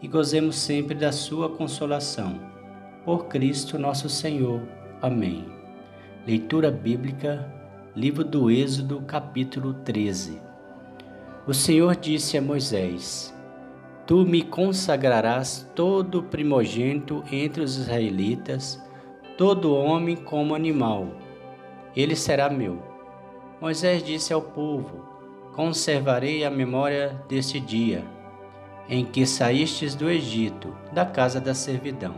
e gozemos sempre da sua consolação. Por Cristo nosso Senhor. Amém. Leitura bíblica, livro do Êxodo, capítulo 13. O Senhor disse a Moisés: Tu me consagrarás todo primogênito entre os israelitas, todo homem como animal. Ele será meu. Moisés disse ao povo: Conservarei a memória deste dia em que saístes do Egito, da casa da servidão,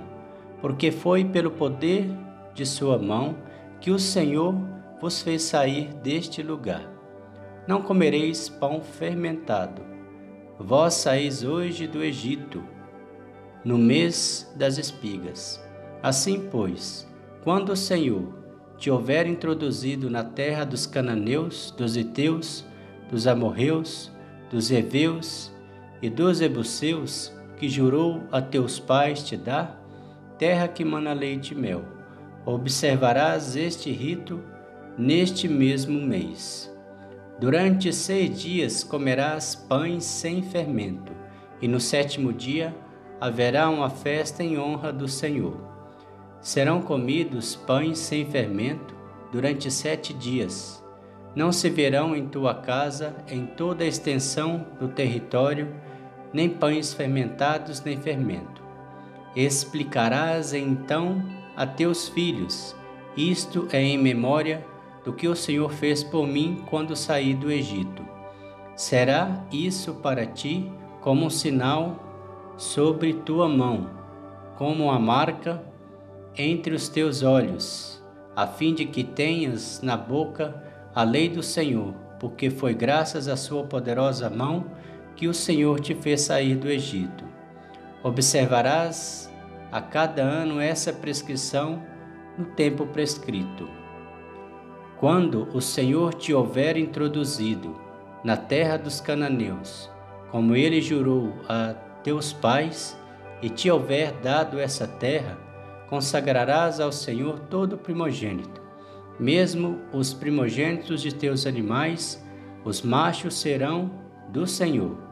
porque foi pelo poder de sua mão que o Senhor vos fez sair deste lugar. Não comereis pão fermentado. Vós saís hoje do Egito, no mês das espigas. Assim, pois, quando o Senhor te houver introduzido na terra dos cananeus, dos heteus, dos amorreus, dos heveus e dos Jebuseus, que jurou a teus pais te dar, terra que mana leite e mel. Observarás este rito neste mesmo mês. Durante seis dias comerás pães sem fermento, e no sétimo dia haverá uma festa em honra do Senhor. Serão comidos pães sem fermento durante sete dias. Não se verão em tua casa, em toda a extensão do território, nem pães fermentados, nem fermento. Explicarás então a teus filhos: Isto é em memória do que o Senhor fez por mim quando saí do Egito. Será isso para ti como um sinal sobre tua mão, como uma marca entre os teus olhos, a fim de que tenhas na boca a lei do Senhor, porque foi graças à sua poderosa mão que o Senhor te fez sair do Egito. Observarás a cada ano essa prescrição no tempo prescrito. Quando o Senhor te houver introduzido na terra dos cananeus, como ele jurou a teus pais, e te houver dado essa terra, consagrarás ao Senhor todo primogênito, mesmo os primogênitos de teus animais, os machos serão do Senhor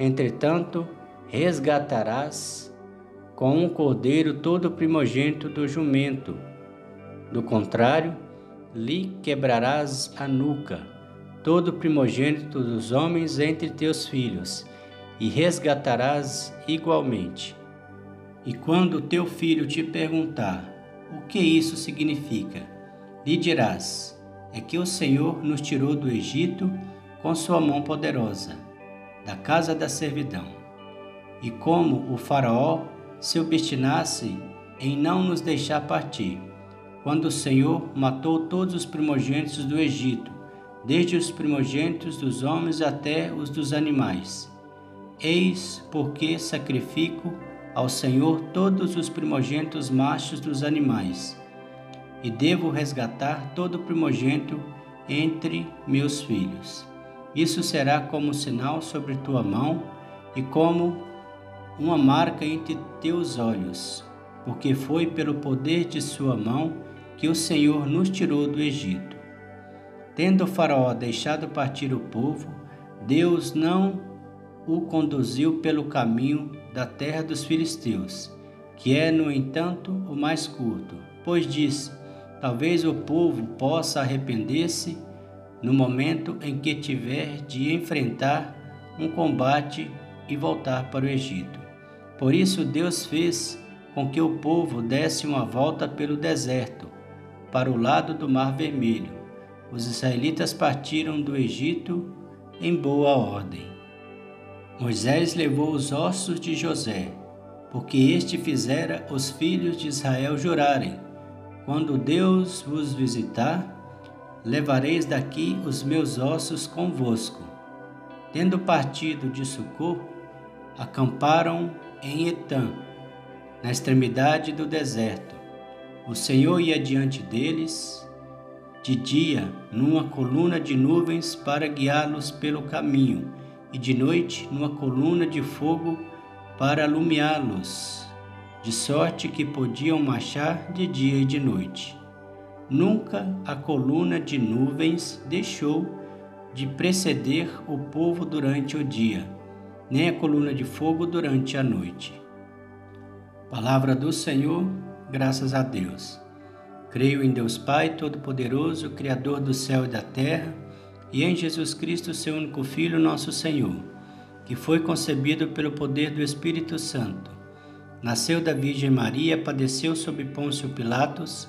Entretanto, resgatarás com um cordeiro todo primogênito do jumento. Do contrário, lhe quebrarás a nuca, todo primogênito dos homens entre teus filhos, e resgatarás igualmente. E quando teu filho te perguntar o que isso significa, lhe dirás: é que o Senhor nos tirou do Egito com sua mão poderosa da casa da servidão. E como o Faraó se obstinasse em não nos deixar partir, quando o Senhor matou todos os primogênitos do Egito, desde os primogênitos dos homens até os dos animais. Eis porque sacrifico ao Senhor todos os primogênitos machos dos animais, e devo resgatar todo primogênito entre meus filhos. Isso será como sinal sobre tua mão e como uma marca entre teus olhos, porque foi pelo poder de sua mão que o Senhor nos tirou do Egito. Tendo o Faraó deixado partir o povo, Deus não o conduziu pelo caminho da terra dos filisteus, que é, no entanto, o mais curto, pois disse: Talvez o povo possa arrepender-se no momento em que tiver de enfrentar um combate e voltar para o Egito. Por isso, Deus fez com que o povo desse uma volta pelo deserto, para o lado do Mar Vermelho. Os israelitas partiram do Egito em boa ordem. Moisés levou os ossos de José, porque este fizera os filhos de Israel jurarem: quando Deus vos visitar, levareis daqui os meus ossos convosco. Tendo partido de Sucô, acamparam em Etã. na extremidade do deserto. O Senhor ia diante deles, de dia, numa coluna de nuvens para guiá-los pelo caminho, e de noite, numa coluna de fogo para alumiá-los, de sorte que podiam marchar de dia e de noite. Nunca a coluna de nuvens deixou de preceder o povo durante o dia, nem a coluna de fogo durante a noite. Palavra do Senhor, graças a Deus. Creio em Deus Pai Todo-Poderoso, Criador do céu e da terra, e em Jesus Cristo, seu único Filho, nosso Senhor, que foi concebido pelo poder do Espírito Santo. Nasceu da Virgem Maria, padeceu sob Pôncio Pilatos,